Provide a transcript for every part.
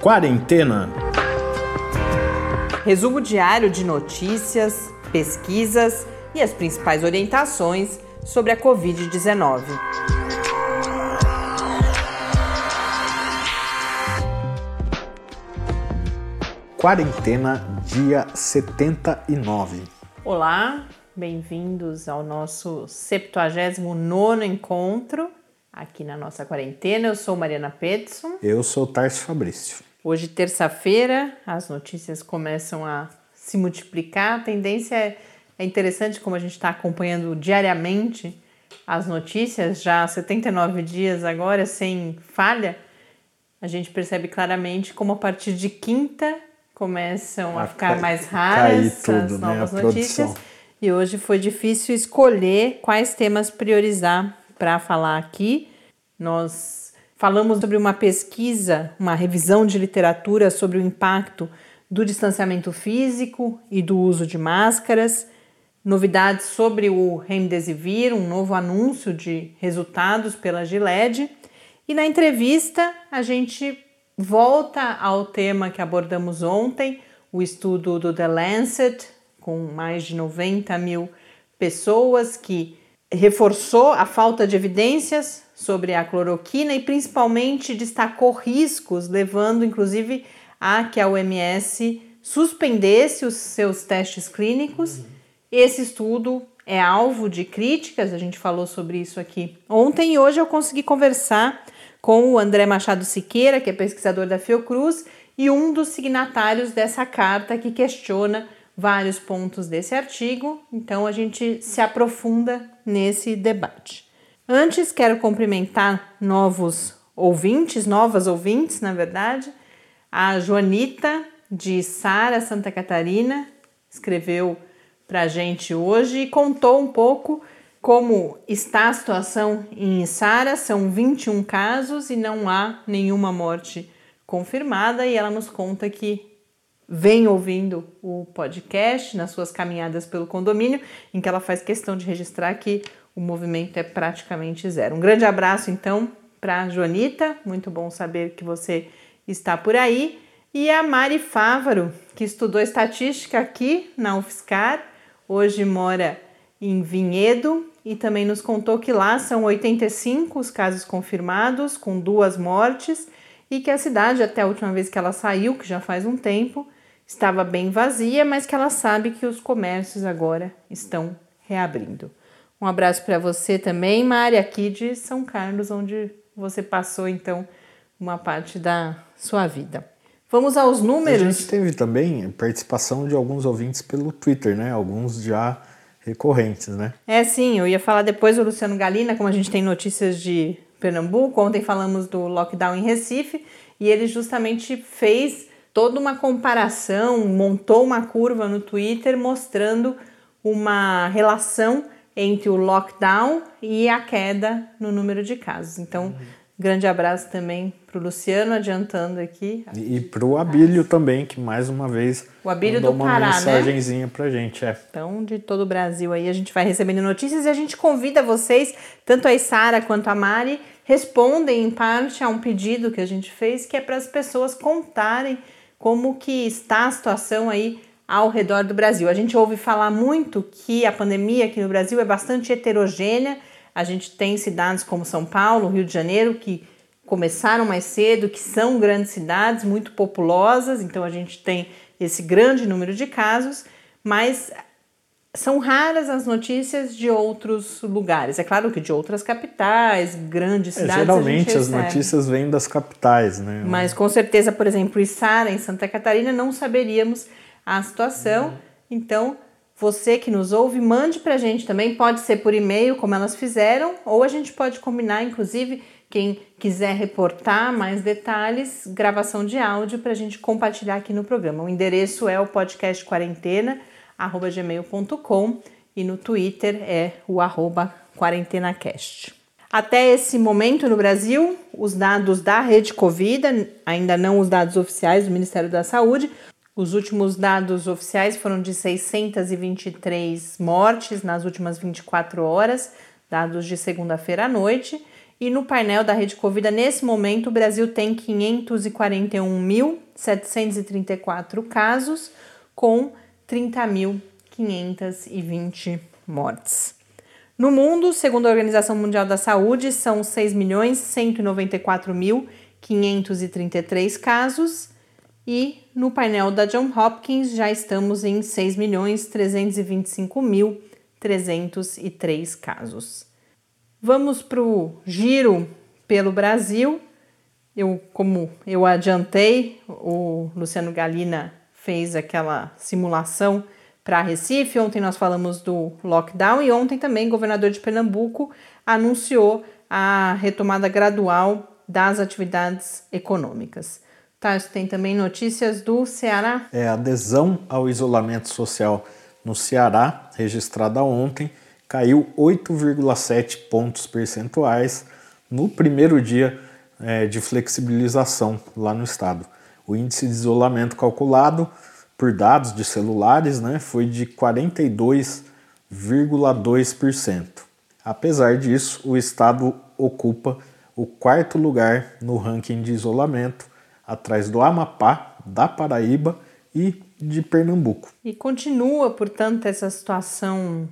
Quarentena. Resumo diário de notícias, pesquisas e as principais orientações sobre a Covid-19. Quarentena, dia 79. Olá, bem-vindos ao nosso 79 encontro aqui na nossa quarentena. Eu sou Mariana Petson. Eu sou Tarso Fabrício. Hoje, terça-feira, as notícias começam a se multiplicar. A tendência é, é interessante como a gente está acompanhando diariamente as notícias, já há 79 dias agora, sem falha. A gente percebe claramente como a partir de quinta começam a, a ficar mais raras tudo, as né, novas né? notícias. E hoje foi difícil escolher quais temas priorizar para falar aqui. Nós falamos sobre uma pesquisa, uma revisão de literatura sobre o impacto do distanciamento físico e do uso de máscaras, novidades sobre o Remdesivir, um novo anúncio de resultados pela Gilead. E na entrevista a gente volta ao tema que abordamos ontem, o estudo do The Lancet, com mais de 90 mil pessoas, que reforçou a falta de evidências sobre a cloroquina e principalmente destacou riscos, levando inclusive a que a OMS suspendesse os seus testes clínicos. Esse estudo é alvo de críticas, a gente falou sobre isso aqui ontem e hoje eu consegui conversar com o André Machado Siqueira, que é pesquisador da Fiocruz e um dos signatários dessa carta que questiona vários pontos desse artigo. Então a gente se aprofunda nesse debate. Antes, quero cumprimentar novos ouvintes, novas ouvintes, na verdade. A Joanita, de Sara, Santa Catarina, escreveu para a gente hoje e contou um pouco como está a situação em Sara, são 21 casos e não há nenhuma morte confirmada, e ela nos conta que vem ouvindo o podcast nas suas caminhadas pelo condomínio, em que ela faz questão de registrar que o movimento é praticamente zero. Um grande abraço então para Joanita, muito bom saber que você está por aí, e a Mari Fávaro, que estudou estatística aqui na UFSCar, hoje mora em Vinhedo e também nos contou que lá são 85 os casos confirmados, com duas mortes, e que a cidade, até a última vez que ela saiu, que já faz um tempo, estava bem vazia, mas que ela sabe que os comércios agora estão reabrindo. Um abraço para você também, Mari, aqui de São Carlos, onde você passou então uma parte da sua vida. Vamos aos números. A gente teve também participação de alguns ouvintes pelo Twitter, né? Alguns já recorrentes, né? É, sim, eu ia falar depois do Luciano Galina, como a gente tem notícias de Pernambuco, ontem falamos do lockdown em Recife, e ele justamente fez toda uma comparação, montou uma curva no Twitter mostrando uma relação entre o lockdown e a queda no número de casos. Então, uhum. grande abraço também para o Luciano, adiantando aqui. E, e para o Abílio também, que mais uma vez o Abílio do uma Pará, né? mensagenzinha né? para gente. É. Então, de todo o Brasil aí, a gente vai recebendo notícias e a gente convida vocês, tanto a Sara quanto a Mari, respondem em parte a um pedido que a gente fez, que é para as pessoas contarem como que está a situação aí ao redor do Brasil. A gente ouve falar muito que a pandemia aqui no Brasil é bastante heterogênea. A gente tem cidades como São Paulo, Rio de Janeiro, que começaram mais cedo, que são grandes cidades, muito populosas, então a gente tem esse grande número de casos, mas são raras as notícias de outros lugares. É claro que de outras capitais, grandes é, cidades. É, geralmente as notícias vêm das capitais, né? Mas com certeza, por exemplo, Içara, em Santa Catarina, não saberíamos a situação. Uhum. Então, você que nos ouve, mande para a gente também. Pode ser por e-mail, como elas fizeram, ou a gente pode combinar, inclusive, quem quiser reportar mais detalhes, gravação de áudio para a gente compartilhar aqui no programa. O endereço é o podcast quarentena, gmail.com e no Twitter é o arroba quarentenacast. Até esse momento no Brasil, os dados da rede Covid, ainda não os dados oficiais do Ministério da Saúde, os últimos dados oficiais foram de 623 mortes nas últimas 24 horas, dados de segunda-feira à noite, E no painel da Rede Covida, nesse momento, o Brasil tem 541.734 casos, com 30.520 mortes. No mundo, segundo a Organização Mundial da Saúde, são 6.194.533 casos e no painel da John Hopkins já estamos em 6.325.303 casos. Vamos para o giro pelo Brasil. Eu, como eu adiantei, o Luciano Galina fez aquela simulação para Recife. Ontem nós falamos do lockdown e ontem também o governador de Pernambuco anunciou a retomada gradual das atividades econômicas. Tá, tem também notícias do Ceará. É, adesão ao isolamento social no Ceará, registrada ontem, caiu 8,7 pontos percentuais no primeiro dia é, de flexibilização lá no estado. O índice de isolamento calculado por dados de celulares né, foi de 42,2%. Apesar disso, o estado ocupa o quarto lugar no ranking de isolamento atrás do Amapá, da Paraíba e de Pernambuco. E continua, portanto, essa situação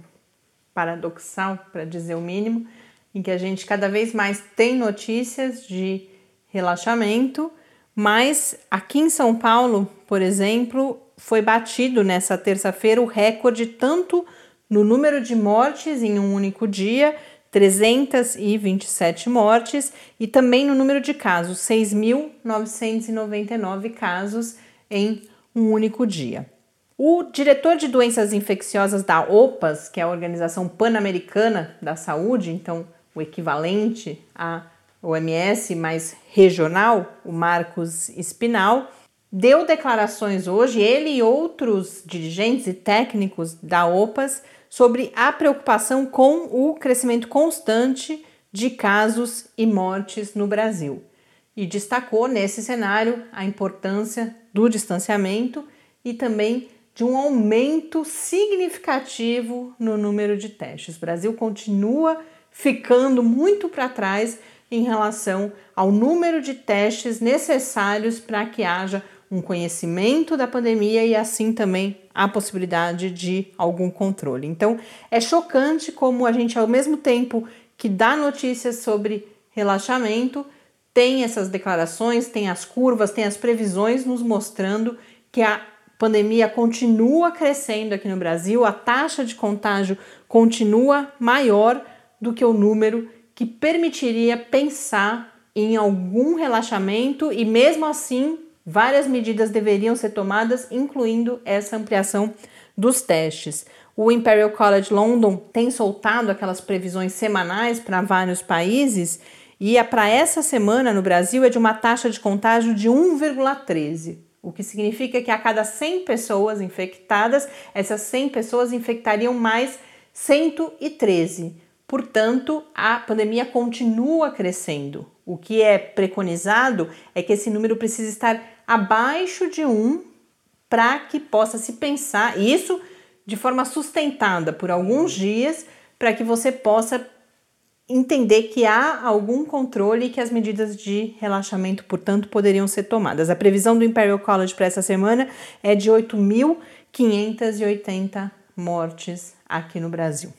paradoxal, para dizer o mínimo, em que a gente cada vez mais tem notícias de relaxamento, mas aqui em São Paulo, por exemplo, foi batido nessa terça-feira o recorde tanto no número de mortes em um único dia 327 mortes e também no número de casos, 6.999 casos em um único dia. O diretor de doenças infecciosas da OPAS, que é a Organização Pan-Americana da Saúde, então o equivalente à OMS, mais regional, o Marcos Espinal, deu declarações hoje, ele e outros dirigentes e técnicos da OPAS, sobre a preocupação com o crescimento constante de casos e mortes no Brasil e destacou nesse cenário a importância do distanciamento e também de um aumento significativo no número de testes. O Brasil continua ficando muito para trás em relação ao número de testes necessários para que haja um conhecimento da pandemia e assim também a possibilidade de algum controle. Então, é chocante como a gente, ao mesmo tempo que dá notícias sobre relaxamento, tem essas declarações, tem as curvas, tem as previsões nos mostrando que a pandemia continua crescendo aqui no Brasil, a taxa de contágio continua maior do que o número que permitiria pensar em algum relaxamento e mesmo assim Várias medidas deveriam ser tomadas, incluindo essa ampliação dos testes. O Imperial College London tem soltado aquelas previsões semanais para vários países e para essa semana no Brasil é de uma taxa de contágio de 1,13, o que significa que a cada 100 pessoas infectadas, essas 100 pessoas infectariam mais 113. Portanto, a pandemia continua crescendo. O que é preconizado é que esse número precisa estar abaixo de 1 para que possa se pensar isso de forma sustentada por alguns dias para que você possa entender que há algum controle e que as medidas de relaxamento, portanto, poderiam ser tomadas. A previsão do Imperial College para essa semana é de 8.580 mortes aqui no Brasil.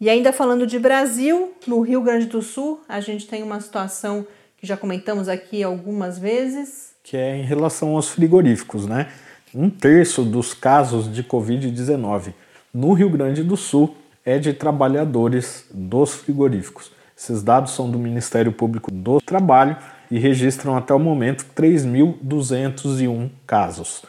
E ainda falando de Brasil, no Rio Grande do Sul, a gente tem uma situação que já comentamos aqui algumas vezes, que é em relação aos frigoríficos, né? Um terço dos casos de Covid-19 no Rio Grande do Sul é de trabalhadores dos frigoríficos. Esses dados são do Ministério Público do Trabalho e registram até o momento 3.201 casos.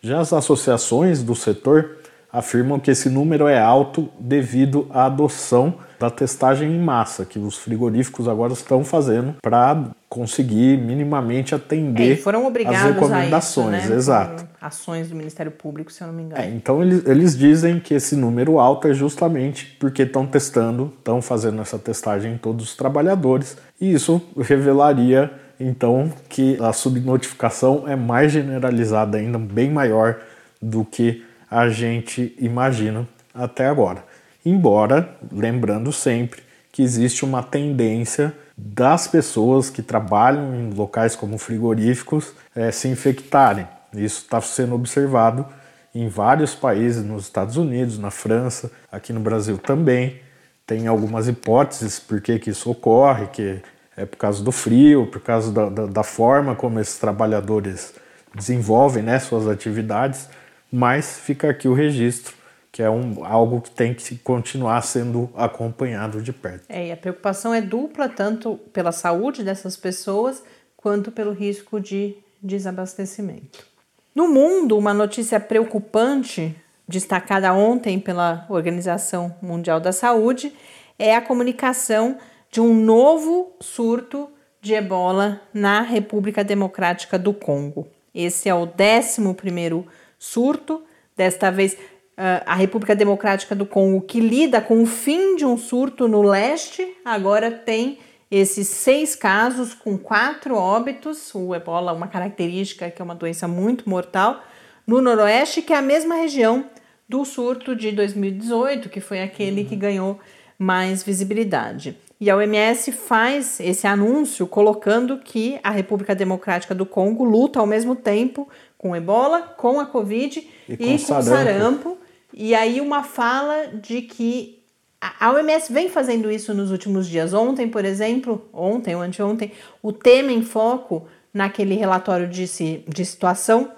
Já as associações do setor afirmam que esse número é alto devido à adoção da testagem em massa que os frigoríficos agora estão fazendo para conseguir minimamente atender é, foram obrigados as recomendações. Isso, né? Exato. Ações do Ministério Público, se eu não me engano. É, então eles, eles dizem que esse número alto é justamente porque estão testando, estão fazendo essa testagem em todos os trabalhadores, e isso revelaria então que a subnotificação é mais generalizada ainda, bem maior do que a gente imagina até agora. Embora, lembrando sempre que existe uma tendência das pessoas que trabalham em locais como frigoríficos é, se infectarem. Isso está sendo observado em vários países, nos Estados Unidos, na França, aqui no Brasil também. Tem algumas hipóteses por que, isso ocorre, que é por causa do frio, por causa da, da, da forma como esses trabalhadores desenvolvem né, suas atividades, mas fica aqui o registro que é um, algo que tem que continuar sendo acompanhado de perto. É, e a preocupação é dupla, tanto pela saúde dessas pessoas, quanto pelo risco de desabastecimento. No mundo, uma notícia preocupante, destacada ontem pela Organização Mundial da Saúde, é a comunicação de um novo surto de ebola na República Democrática do Congo. Esse é o 11 primeiro surto, desta vez ah, a República Democrática do Congo, que lida com o fim de um surto no leste, agora tem esses seis casos com quatro óbitos. O ebola, uma característica que é uma doença muito mortal, no noroeste, que é a mesma região do surto de 2018, que foi aquele que ganhou mais visibilidade. E a OMS faz esse anúncio colocando que a República Democrática do Congo luta ao mesmo tempo com ebola, com a Covid e, e com, o sarampo e aí uma fala de que a OMS vem fazendo isso nos últimos dias. Ontem, por exemplo, ontem ou anteontem, o tema em foco naquele relatório de, de situação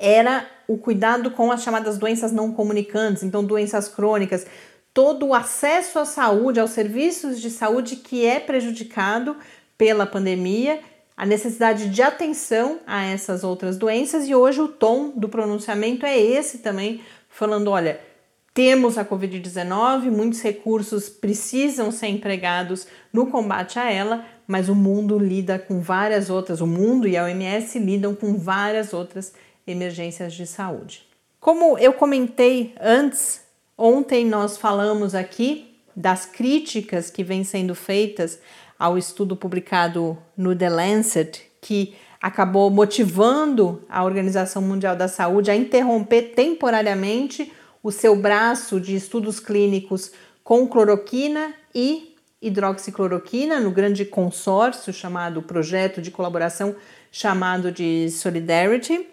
era o cuidado com as chamadas doenças não comunicantes, então doenças crônicas, todo o acesso à saúde, aos serviços de saúde que é prejudicado pela pandemia, a necessidade de atenção a essas outras doenças e hoje o tom do pronunciamento é esse também falando: olha, temos a Covid-19, muitos recursos precisam ser empregados no combate a ela, mas o mundo lida com várias outras, o mundo e a OMS lidam com várias outras emergências de saúde. Como eu comentei antes, ontem nós falamos aqui das críticas que vêm sendo feitas ao estudo publicado no The Lancet, que acabou motivando a Organização Mundial da Saúde a interromper temporariamente o seu braço de estudos clínicos com cloroquina e hidroxicloroquina no grande consórcio chamado projeto de colaboração chamado de Solidarity.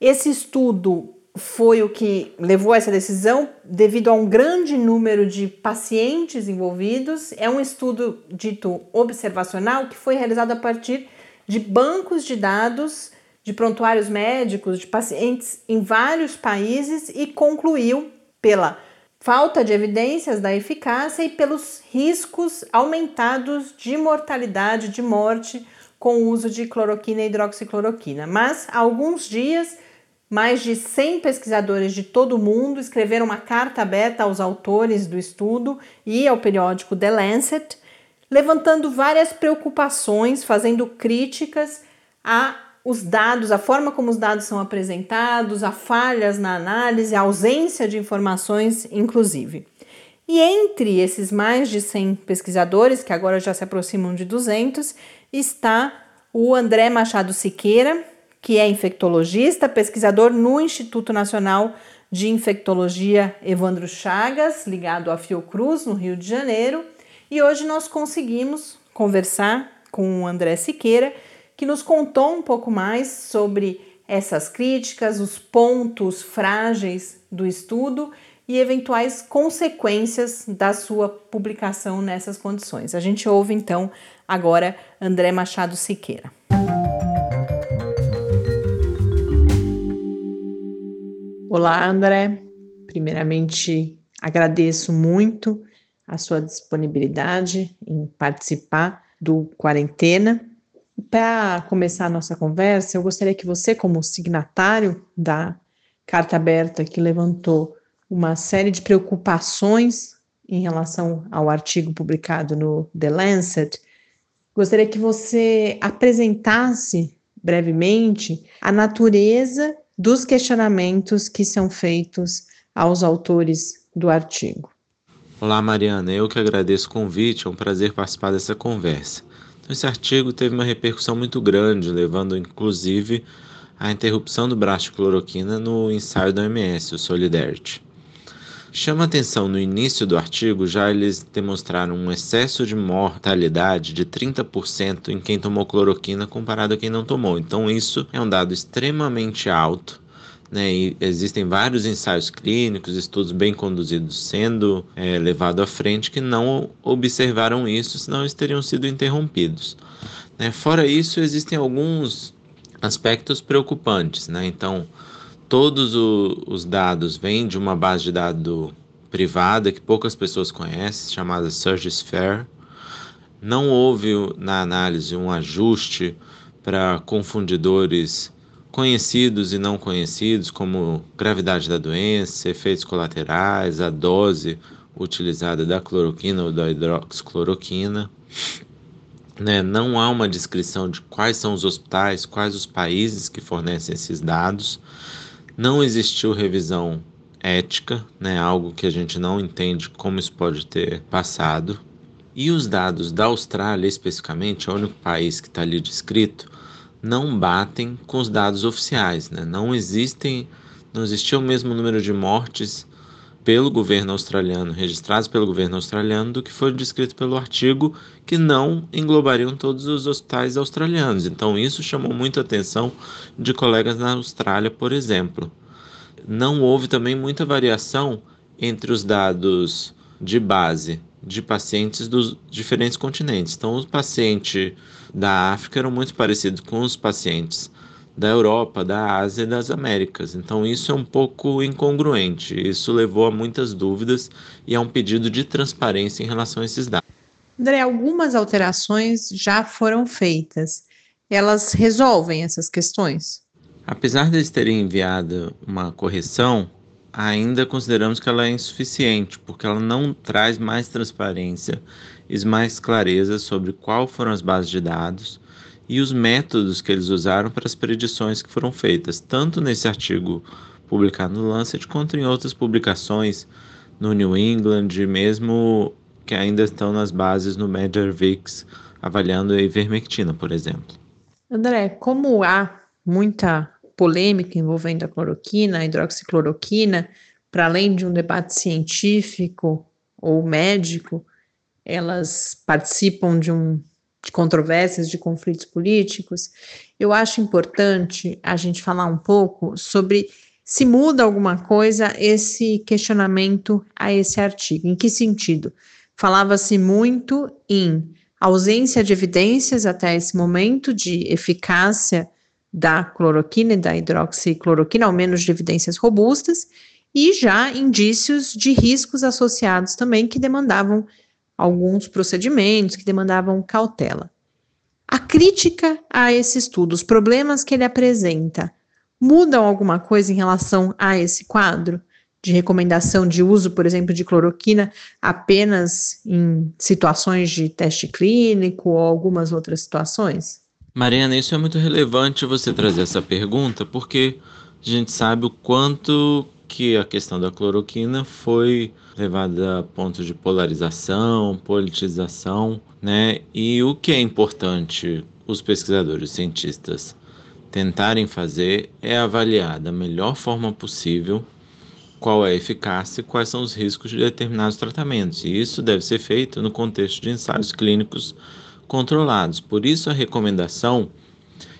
Esse estudo foi o que levou a essa decisão devido a um grande número de pacientes envolvidos. É um estudo dito observacional que foi realizado a partir de bancos de dados de prontuários médicos de pacientes em vários países e concluiu pela falta de evidências da eficácia e pelos riscos aumentados de mortalidade, de morte com o uso de cloroquina e hidroxicloroquina. Mas há alguns dias, mais de 100 pesquisadores de todo o mundo escreveram uma carta aberta aos autores do estudo e ao periódico The Lancet, levantando várias preocupações, fazendo críticas a os dados, a forma como os dados são apresentados, a falhas na análise, a ausência de informações, inclusive. E entre esses mais de 100 pesquisadores, que agora já se aproximam de 200, está o André Machado Siqueira, que é infectologista, pesquisador no Instituto Nacional de Infectologia Evandro Chagas, ligado à Fiocruz, no Rio de Janeiro, e hoje nós conseguimos conversar com o André Siqueira, que nos contou um pouco mais sobre essas críticas, os pontos frágeis do estudo e eventuais consequências da sua publicação nessas condições. A gente ouve então agora André Machado Siqueira. Olá, André. Primeiramente, agradeço muito a sua disponibilidade em participar do Quarentena. Para começar a nossa conversa, eu gostaria que você, como signatário da carta aberta que levantou uma série de preocupações em relação ao artigo publicado no The Lancet, gostaria que você apresentasse brevemente a natureza dos questionamentos que são feitos aos autores do artigo. Olá, Mariana. Eu que agradeço o convite. É um prazer participar dessa conversa. Então, esse artigo teve uma repercussão muito grande, levando inclusive à interrupção do braço cloroquina no ensaio da OMS, o Solidarity. Chama atenção no início do artigo, já eles demonstraram um excesso de mortalidade de 30% em quem tomou cloroquina comparado a quem não tomou. Então, isso é um dado extremamente alto. Né, existem vários ensaios clínicos, estudos bem conduzidos sendo é, levados à frente que não observaram isso, senão eles teriam sido interrompidos. Né? Fora isso, existem alguns aspectos preocupantes. Né? Então, todos o, os dados vêm de uma base de dados privada que poucas pessoas conhecem, chamada SurgeSphere. Não houve na análise um ajuste para confundidores conhecidos e não conhecidos, como gravidade da doença, efeitos colaterais, a dose utilizada da cloroquina ou da hidroxicloroquina. Né? Não há uma descrição de quais são os hospitais, quais os países que fornecem esses dados. Não existiu revisão ética, né, algo que a gente não entende como isso pode ter passado. E os dados da Austrália, especificamente, é o único país que está ali descrito, não batem com os dados oficiais. Né? Não existem, não existiu o mesmo número de mortes pelo governo australiano, registrados pelo governo australiano, do que foi descrito pelo artigo, que não englobariam todos os hospitais australianos. Então, isso chamou muita atenção de colegas na Austrália, por exemplo. Não houve também muita variação entre os dados de base de pacientes dos diferentes continentes. Então, os pacientes da África eram muito parecidos com os pacientes da Europa, da Ásia e das Américas. Então isso é um pouco incongruente. Isso levou a muitas dúvidas e a um pedido de transparência em relação a esses dados. André, algumas alterações já foram feitas. Elas resolvem essas questões? Apesar de eles terem enviado uma correção, ainda consideramos que ela é insuficiente, porque ela não traz mais transparência e mais clareza sobre qual foram as bases de dados e os métodos que eles usaram para as predições que foram feitas, tanto nesse artigo publicado no Lancet quanto em outras publicações no New England, mesmo que ainda estão nas bases no MedRVix, avaliando a ivermectina, por exemplo. André, como há muita polêmica envolvendo a cloroquina, a hidroxicloroquina, para além de um debate científico ou médico, elas participam de um de controvérsias, de conflitos políticos, eu acho importante a gente falar um pouco sobre se muda alguma coisa esse questionamento a esse artigo. Em que sentido? Falava-se muito em ausência de evidências até esse momento de eficácia da cloroquina e da hidroxicloroquina, ao menos de evidências robustas, e já indícios de riscos associados também que demandavam alguns procedimentos que demandavam cautela. A crítica a esse estudo, os problemas que ele apresenta, mudam alguma coisa em relação a esse quadro? De recomendação de uso, por exemplo, de cloroquina apenas em situações de teste clínico ou algumas outras situações? Mariana, isso é muito relevante você trazer essa pergunta, porque a gente sabe o quanto que a questão da cloroquina foi levada a pontos de polarização, politização, né? E o que é importante os pesquisadores, os cientistas tentarem fazer é avaliar da melhor forma possível qual é a eficácia e quais são os riscos de determinados tratamentos. E isso deve ser feito no contexto de ensaios clínicos controlados. Por isso a recomendação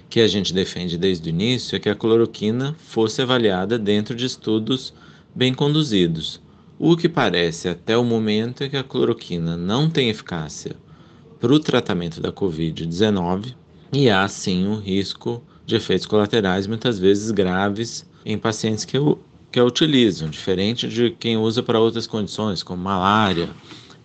que a gente defende desde o início é que a cloroquina fosse avaliada dentro de estudos bem conduzidos. O que parece até o momento é que a cloroquina não tem eficácia para o tratamento da Covid-19 e há sim um risco de efeitos colaterais, muitas vezes graves, em pacientes que, que a utilizam, diferente de quem usa para outras condições, como malária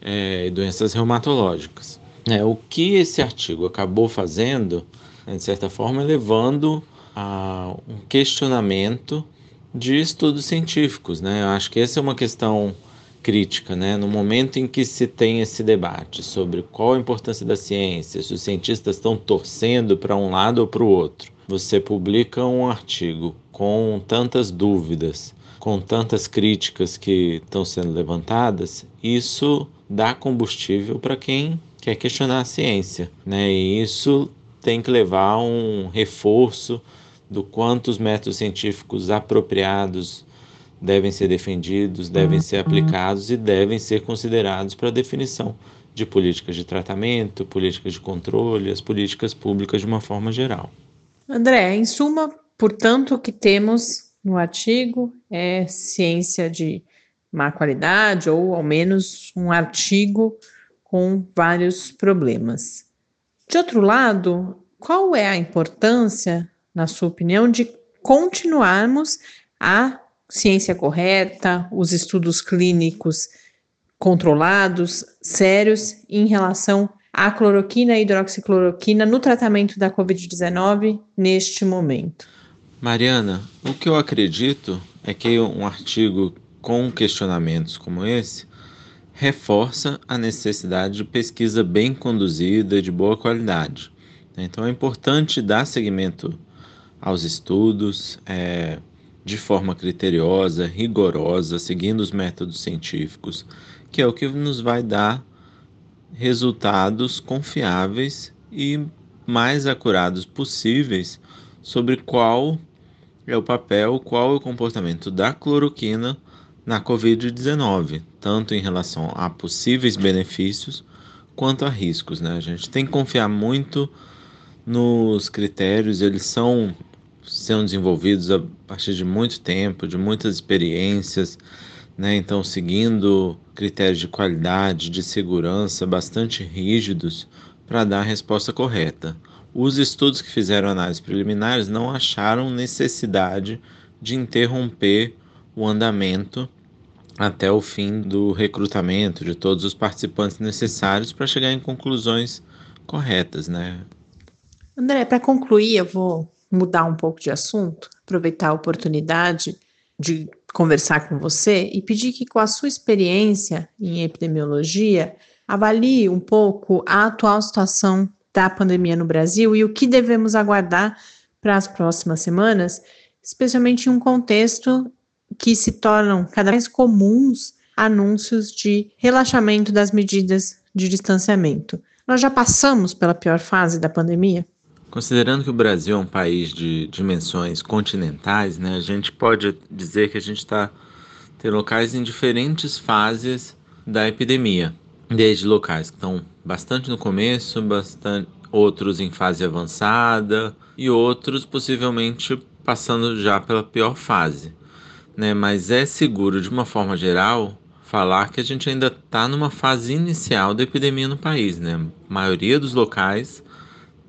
é, e doenças reumatológicas. É, o que esse artigo acabou fazendo, de certa forma, é levando a um questionamento de estudos científicos, né? Eu acho que essa é uma questão crítica, né? No momento em que se tem esse debate sobre qual a importância da ciência, se os cientistas estão torcendo para um lado ou para o outro, você publica um artigo com tantas dúvidas, com tantas críticas que estão sendo levantadas, isso dá combustível para quem quer questionar a ciência, né? E isso tem que levar a um reforço do quanto os métodos científicos apropriados devem ser defendidos, devem ser aplicados e devem ser considerados para a definição de políticas de tratamento, políticas de controle, as políticas públicas de uma forma geral. André, em suma, portanto, o que temos no artigo é ciência de má qualidade ou ao menos um artigo com vários problemas. De outro lado, qual é a importância, na sua opinião, de continuarmos a ciência correta, os estudos clínicos controlados, sérios, em relação à cloroquina e hidroxicloroquina no tratamento da Covid-19 neste momento? Mariana, o que eu acredito é que um artigo com questionamentos como esse reforça a necessidade de pesquisa bem conduzida e de boa qualidade. Então é importante dar seguimento aos estudos é, de forma criteriosa, rigorosa, seguindo os métodos científicos, que é o que nos vai dar resultados confiáveis e mais acurados possíveis sobre qual é o papel, qual é o comportamento da cloroquina na Covid-19, tanto em relação a possíveis benefícios quanto a riscos. Né? A gente tem que confiar muito nos critérios, eles são, são desenvolvidos a partir de muito tempo, de muitas experiências, né? então seguindo critérios de qualidade, de segurança bastante rígidos para dar a resposta correta. Os estudos que fizeram análises preliminares não acharam necessidade de interromper o andamento até o fim do recrutamento de todos os participantes necessários para chegar em conclusões corretas, né? André, para concluir, eu vou mudar um pouco de assunto, aproveitar a oportunidade de conversar com você e pedir que, com a sua experiência em epidemiologia, avalie um pouco a atual situação da pandemia no Brasil e o que devemos aguardar para as próximas semanas, especialmente em um contexto que se tornam cada vez comuns anúncios de relaxamento das medidas de distanciamento. Nós já passamos pela pior fase da pandemia? Considerando que o Brasil é um país de dimensões continentais, né, a gente pode dizer que a gente está tem locais em diferentes fases da epidemia, desde locais que estão bastante no começo, bastante outros em fase avançada e outros possivelmente passando já pela pior fase né? Mas é seguro, de uma forma geral, falar que a gente ainda está numa fase inicial da epidemia no país, né? A maioria dos locais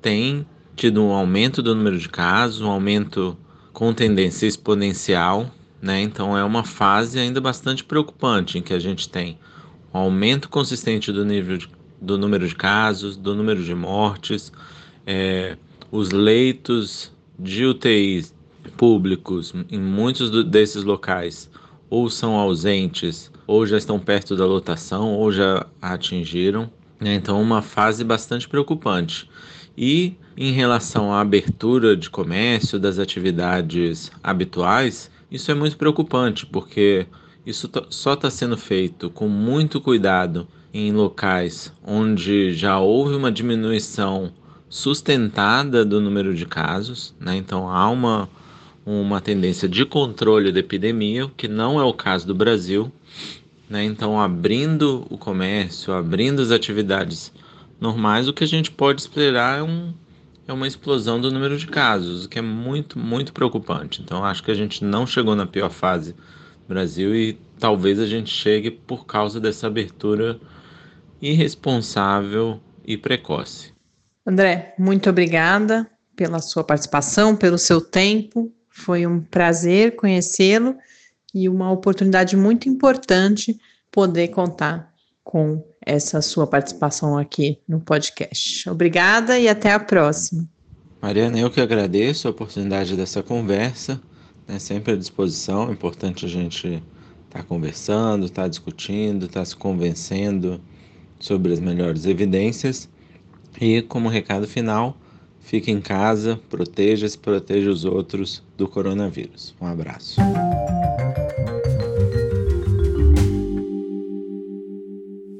tem tido um aumento do número de casos, um aumento com tendência exponencial, né? Então é uma fase ainda bastante preocupante em que a gente tem um aumento consistente do nível de, do número de casos, do número de mortes, é, os leitos de UTIs públicos em muitos desses locais ou são ausentes, ou já estão perto da lotação, ou já atingiram. Né? Então, uma fase bastante preocupante. E em relação à abertura de comércio, das atividades habituais, isso é muito preocupante, porque isso só está sendo feito com muito cuidado em locais onde já houve uma diminuição sustentada do número de casos, né? Então há uma uma tendência de controle da epidemia, que não é o caso do Brasil. Né? Então, abrindo o comércio, abrindo as atividades normais, o que a gente pode esperar é, um, é uma explosão do número de casos, o que é muito, muito preocupante. Então, acho que a gente não chegou na pior fase Brasil e talvez a gente chegue por causa dessa abertura irresponsável e precoce. André, muito obrigada pela sua participação, pelo seu tempo. Foi um prazer conhecê-lo e uma oportunidade muito importante poder contar com essa sua participação aqui no podcast. Obrigada e até a próxima. Mariana, eu que agradeço a oportunidade dessa conversa, né, sempre à disposição. É importante a gente estar tá conversando, estar tá discutindo, estar tá se convencendo sobre as melhores evidências. E como recado final, Fique em casa, proteja-se, proteja os outros do coronavírus. Um abraço.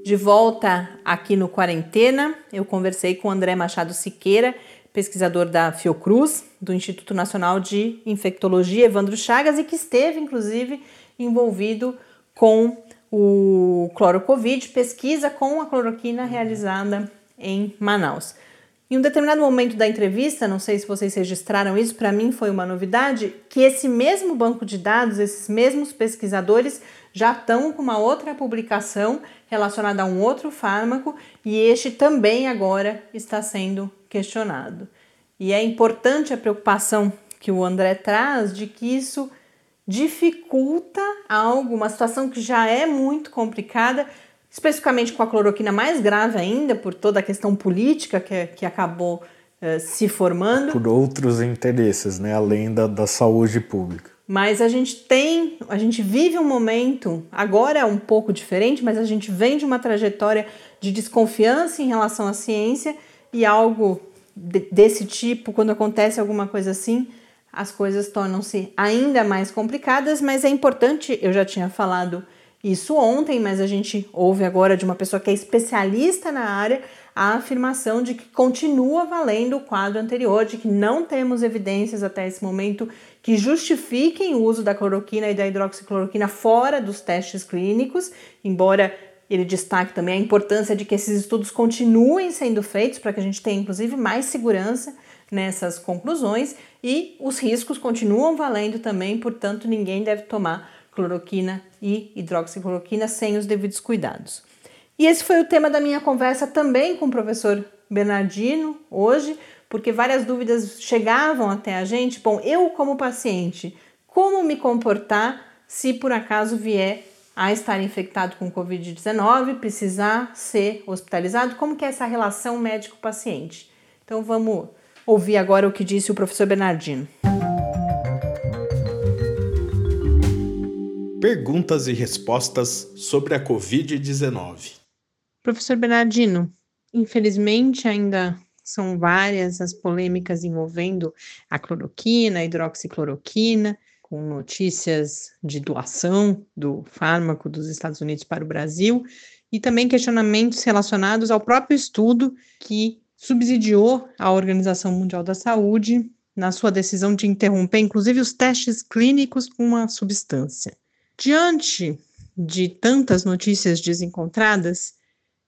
De volta aqui no Quarentena, eu conversei com André Machado Siqueira, pesquisador da Fiocruz, do Instituto Nacional de Infectologia Evandro Chagas, e que esteve, inclusive, envolvido com o clorocovid, pesquisa com a cloroquina realizada em Manaus. Em um determinado momento da entrevista, não sei se vocês registraram isso, para mim foi uma novidade, que esse mesmo banco de dados, esses mesmos pesquisadores já estão com uma outra publicação relacionada a um outro fármaco e este também agora está sendo questionado. E é importante a preocupação que o André traz de que isso dificulta algo, uma situação que já é muito complicada, especificamente com a cloroquina mais grave ainda, por toda a questão política que, que acabou uh, se formando. Por outros interesses, né, além da, da saúde pública. Mas a gente tem, a gente vive um momento, agora é um pouco diferente, mas a gente vem de uma trajetória de desconfiança em relação à ciência e algo de, desse tipo, quando acontece alguma coisa assim, as coisas tornam-se ainda mais complicadas, mas é importante, eu já tinha falado isso ontem, mas a gente ouve agora de uma pessoa que é especialista na área a afirmação de que continua valendo o quadro anterior, de que não temos evidências até esse momento que justifiquem o uso da cloroquina e da hidroxicloroquina fora dos testes clínicos, embora ele destaque também a importância de que esses estudos continuem sendo feitos para que a gente tenha inclusive mais segurança nessas conclusões e os riscos continuam valendo também, portanto, ninguém deve tomar cloroquina e hidroxicloroquina sem os devidos cuidados. E esse foi o tema da minha conversa também com o professor Bernardino hoje, porque várias dúvidas chegavam até a gente. Bom, eu como paciente, como me comportar se por acaso vier a estar infectado com Covid-19, precisar ser hospitalizado? Como que é essa relação médico-paciente? Então vamos ouvir agora o que disse o professor Bernardino. Perguntas e respostas sobre a Covid-19. Professor Bernardino, infelizmente ainda são várias as polêmicas envolvendo a cloroquina, a hidroxicloroquina, com notícias de doação do fármaco dos Estados Unidos para o Brasil e também questionamentos relacionados ao próprio estudo que subsidiou a Organização Mundial da Saúde na sua decisão de interromper, inclusive, os testes clínicos com uma substância. Diante de tantas notícias desencontradas,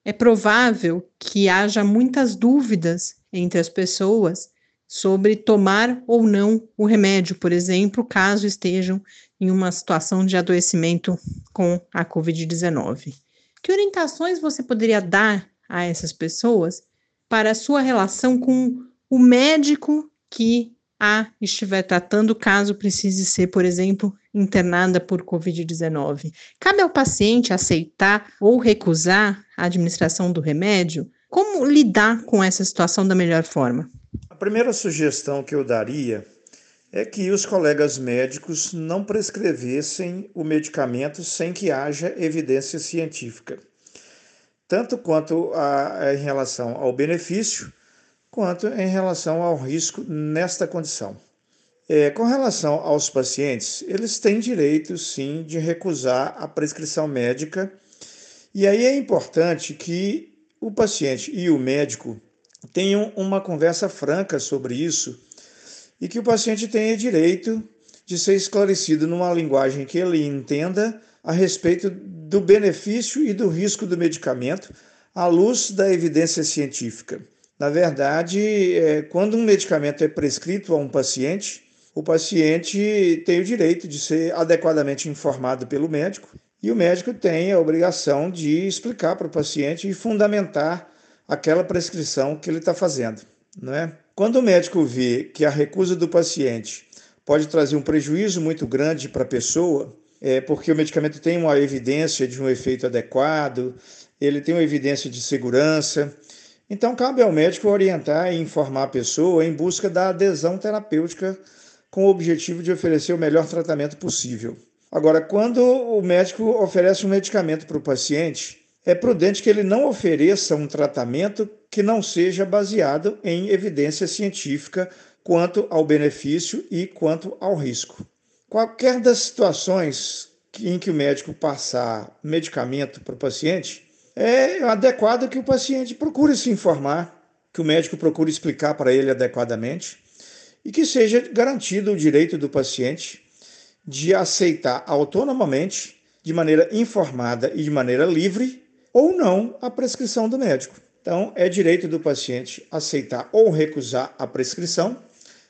é provável que haja muitas dúvidas entre as pessoas sobre tomar ou não o remédio, por exemplo, caso estejam em uma situação de adoecimento com a Covid-19. Que orientações você poderia dar a essas pessoas para a sua relação com o médico que a estiver tratando, caso precise ser, por exemplo, internada por Covid-19. Cabe ao paciente aceitar ou recusar a administração do remédio? Como lidar com essa situação da melhor forma? A primeira sugestão que eu daria é que os colegas médicos não prescrevessem o medicamento sem que haja evidência científica, tanto quanto a, em relação ao benefício, quanto em relação ao risco nesta condição. É, com relação aos pacientes, eles têm direito sim de recusar a prescrição médica, e aí é importante que o paciente e o médico tenham uma conversa franca sobre isso e que o paciente tenha direito de ser esclarecido numa linguagem que ele entenda a respeito do benefício e do risco do medicamento à luz da evidência científica. Na verdade, é, quando um medicamento é prescrito a um paciente, o paciente tem o direito de ser adequadamente informado pelo médico e o médico tem a obrigação de explicar para o paciente e fundamentar aquela prescrição que ele está fazendo. Não é? Quando o médico vê que a recusa do paciente pode trazer um prejuízo muito grande para a pessoa, é, porque o medicamento tem uma evidência de um efeito adequado, ele tem uma evidência de segurança, então cabe ao médico orientar e informar a pessoa em busca da adesão terapêutica com o objetivo de oferecer o melhor tratamento possível. Agora, quando o médico oferece um medicamento para o paciente, é prudente que ele não ofereça um tratamento que não seja baseado em evidência científica quanto ao benefício e quanto ao risco. Qualquer das situações em que o médico passar medicamento para o paciente, é adequado que o paciente procure se informar, que o médico procure explicar para ele adequadamente e que seja garantido o direito do paciente de aceitar autonomamente, de maneira informada e de maneira livre, ou não a prescrição do médico. Então, é direito do paciente aceitar ou recusar a prescrição.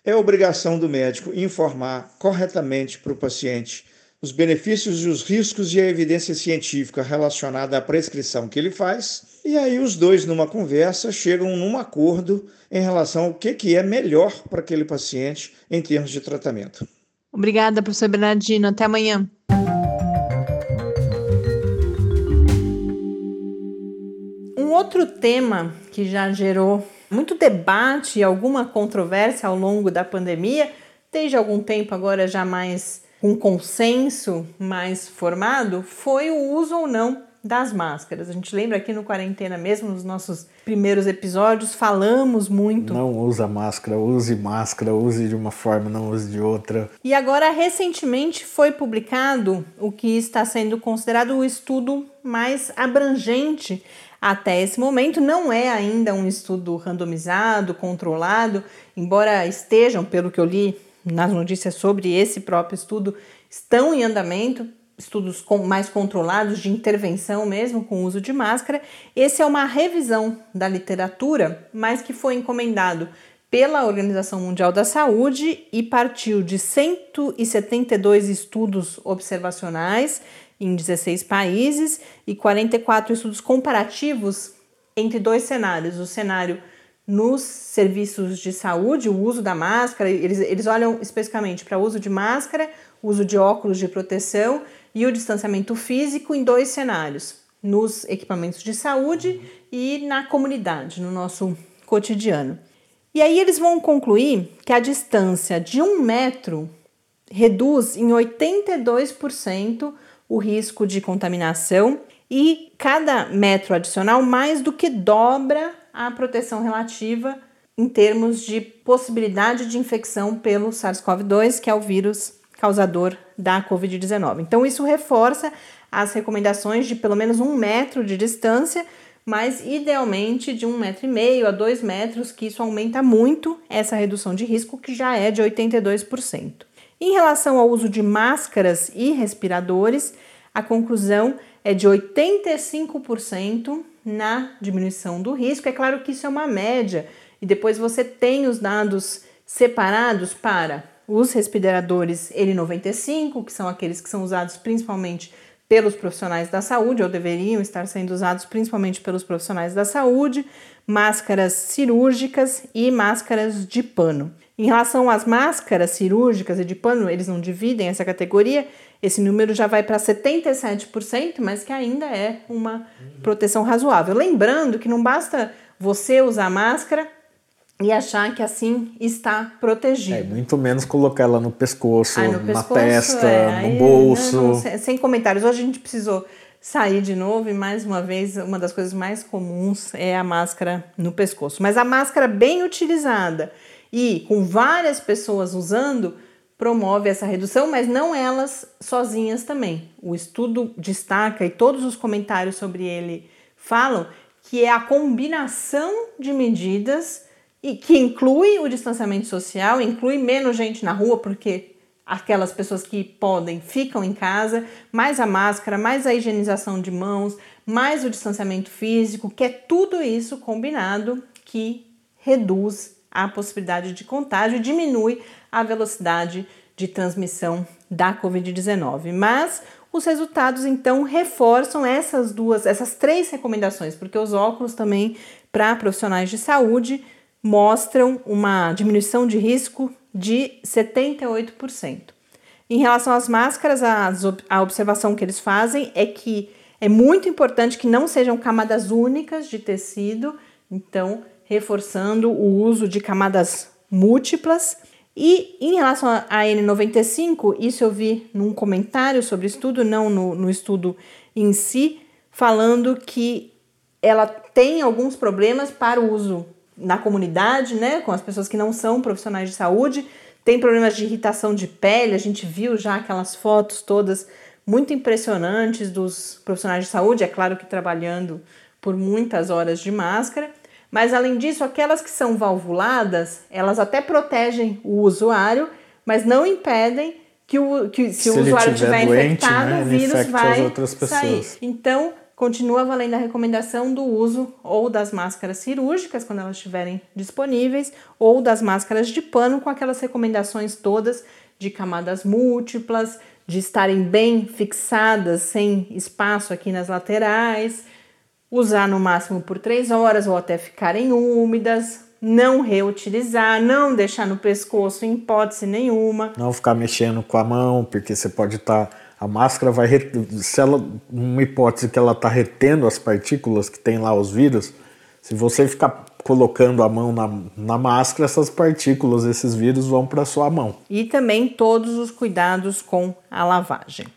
É obrigação do médico informar corretamente para o paciente os benefícios e os riscos e a evidência científica relacionada à prescrição que ele faz. E aí os dois, numa conversa, chegam num acordo em relação ao que, que é melhor para aquele paciente em termos de tratamento. Obrigada, professor Bernardino. Até amanhã. Outro tema que já gerou muito debate e alguma controvérsia ao longo da pandemia, desde algum tempo agora já mais com consenso mais formado, foi o uso ou não das máscaras. A gente lembra aqui no Quarentena mesmo, nos nossos primeiros episódios, falamos muito. Não usa máscara, use máscara, use de uma forma, não use de outra. E agora, recentemente, foi publicado o que está sendo considerado o estudo mais abrangente até esse momento. Não é ainda um estudo randomizado, controlado, embora estejam, pelo que eu li nas notícias sobre esse próprio estudo, estão em andamento estudos mais controlados de intervenção mesmo com uso de máscara. Esse é uma revisão da literatura, mas que foi encomendado pela Organização Mundial da Saúde e partiu de 172 estudos observacionais em 16 países e 44 estudos comparativos entre dois cenários: o cenário nos serviços de saúde, o uso da máscara, eles, eles olham especificamente para o uso de máscara, uso de óculos de proteção e o distanciamento físico em dois cenários: nos equipamentos de saúde e na comunidade, no nosso cotidiano. E aí eles vão concluir que a distância de um metro reduz em 82% o risco de contaminação e cada metro adicional mais do que dobra a proteção relativa em termos de possibilidade de infecção pelo SARS-CoV-2, que é o vírus causador da Covid-19. Então, isso reforça as recomendações de pelo menos um metro de distância, mas idealmente de um metro e meio a dois metros, que isso aumenta muito essa redução de risco, que já é de 82%. Em relação ao uso de máscaras e respiradores, a conclusão é de 85% na diminuição do risco. É claro que isso é uma média, e depois você tem os dados separados para os respiradores N95, que são aqueles que são usados principalmente pelos profissionais da saúde, ou deveriam estar sendo usados principalmente pelos profissionais da saúde, máscaras cirúrgicas e máscaras de pano. Em relação às máscaras cirúrgicas e de pano, eles não dividem essa categoria, esse número já vai para 77%, mas que ainda é uma proteção razoável. Lembrando que não basta você usar máscara e achar que assim está protegido. É, muito menos colocar ela no pescoço, Ai, no na pescoço, testa, é, no aí, bolso. Não, não, sem, sem comentários. Hoje a gente precisou sair de novo e mais uma vez uma das coisas mais comuns é a máscara no pescoço. Mas a máscara bem utilizada e com várias pessoas usando promove essa redução, mas não elas sozinhas também. O estudo destaca e todos os comentários sobre ele falam que é a combinação de medidas e que inclui o distanciamento social, inclui menos gente na rua, porque aquelas pessoas que podem ficam em casa, mais a máscara, mais a higienização de mãos, mais o distanciamento físico, que é tudo isso combinado que reduz a possibilidade de contágio e diminui a velocidade de transmissão da Covid-19. Mas os resultados então reforçam essas duas, essas três recomendações, porque os óculos também para profissionais de saúde mostram uma diminuição de risco de 78%. Em relação às máscaras, a observação que eles fazem é que é muito importante que não sejam camadas únicas de tecido, então reforçando o uso de camadas múltiplas. E em relação à N95, isso eu vi num comentário sobre estudo, não no, no estudo em si, falando que ela tem alguns problemas para o uso na comunidade, né, com as pessoas que não são profissionais de saúde, tem problemas de irritação de pele, a gente viu já aquelas fotos todas muito impressionantes dos profissionais de saúde, é claro que trabalhando por muitas horas de máscara, mas além disso, aquelas que são valvuladas, elas até protegem o usuário, mas não impedem que, o, que se, se o usuário estiver infectado, né, o vírus vai sair. Então, continua valendo a recomendação do uso ou das máscaras cirúrgicas, quando elas estiverem disponíveis, ou das máscaras de pano, com aquelas recomendações todas de camadas múltiplas, de estarem bem fixadas, sem espaço aqui nas laterais, usar no máximo por três horas ou até ficarem úmidas, não reutilizar, não deixar no pescoço em hipótese nenhuma. Não ficar mexendo com a mão, porque você pode estar. Tá, a máscara vai. Se ela. Uma hipótese que ela está retendo as partículas que tem lá os vírus, se você ficar colocando a mão na, na máscara, essas partículas, esses vírus vão para sua mão. E também todos os cuidados com a lavagem.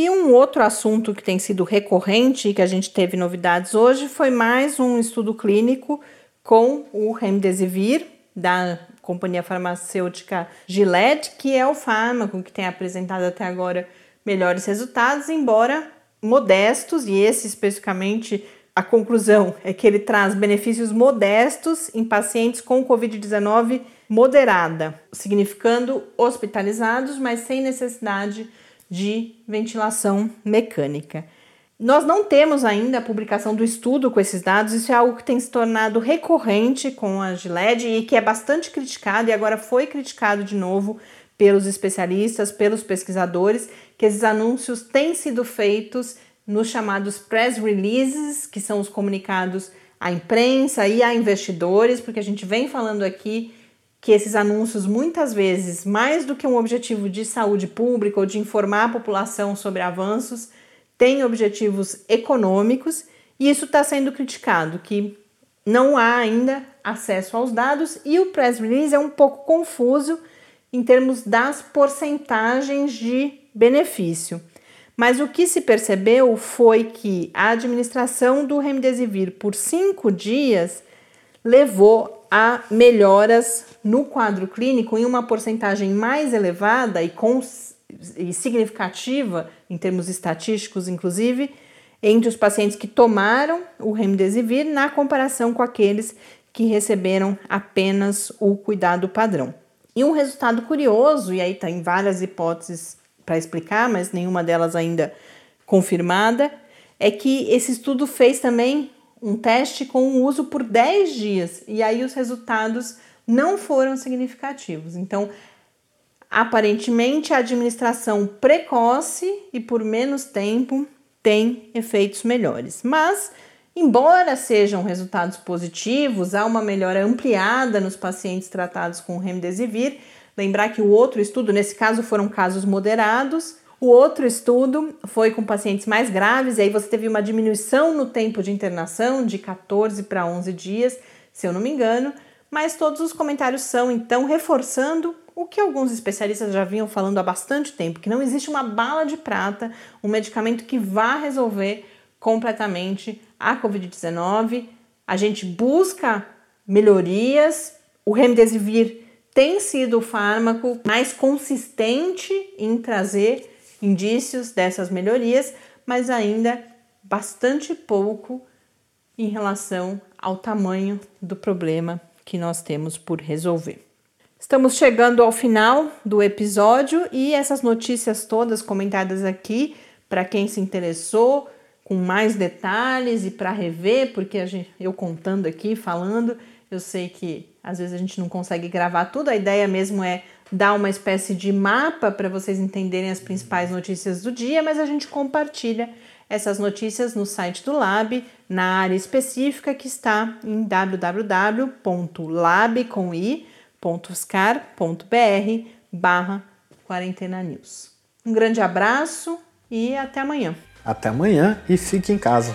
E um outro assunto que tem sido recorrente e que a gente teve novidades hoje foi mais um estudo clínico com o Remdesivir da companhia farmacêutica Gillette, que é o fármaco que tem apresentado até agora melhores resultados, embora modestos, e esse especificamente a conclusão é que ele traz benefícios modestos em pacientes com Covid-19 moderada, significando hospitalizados, mas sem necessidade de ventilação mecânica. Nós não temos ainda a publicação do estudo com esses dados, isso é algo que tem se tornado recorrente com a GILED e que é bastante criticado e agora foi criticado de novo pelos especialistas, pelos pesquisadores, que esses anúncios têm sido feitos nos chamados press releases, que são os comunicados à imprensa e a investidores, porque a gente vem falando aqui que esses anúncios muitas vezes, mais do que um objetivo de saúde pública ou de informar a população sobre avanços, tem objetivos econômicos e isso está sendo criticado, que não há ainda acesso aos dados e o press release é um pouco confuso em termos das porcentagens de benefício. Mas o que se percebeu foi que a administração do Remdesivir por cinco dias levou a melhoras no quadro clínico em uma porcentagem mais elevada e, e significativa em termos estatísticos, inclusive, entre os pacientes que tomaram o remdesivir na comparação com aqueles que receberam apenas o cuidado padrão. E um resultado curioso, e aí tem várias hipóteses para explicar, mas nenhuma delas ainda confirmada, é que esse estudo fez também um teste com o uso por 10 dias e aí os resultados não foram significativos. Então, Aparentemente, a administração precoce e por menos tempo tem efeitos melhores. Mas, embora sejam resultados positivos, há uma melhora ampliada nos pacientes tratados com remdesivir. Lembrar que o outro estudo, nesse caso, foram casos moderados. O outro estudo foi com pacientes mais graves, e aí você teve uma diminuição no tempo de internação de 14 para 11 dias, se eu não me engano. Mas todos os comentários são então reforçando o que alguns especialistas já vinham falando há bastante tempo, que não existe uma bala de prata, um medicamento que vá resolver completamente a COVID-19. A gente busca melhorias, o remdesivir tem sido o fármaco mais consistente em trazer indícios dessas melhorias, mas ainda bastante pouco em relação ao tamanho do problema que nós temos por resolver. Estamos chegando ao final do episódio e essas notícias todas comentadas aqui, para quem se interessou, com mais detalhes e para rever, porque gente, eu contando aqui, falando, eu sei que às vezes a gente não consegue gravar tudo, a ideia mesmo é dar uma espécie de mapa para vocês entenderem as principais notícias do dia, mas a gente compartilha essas notícias no site do Lab, na área específica que está em www.lab.uscar.br barra quarentena news. Um grande abraço e até amanhã. Até amanhã e fique em casa.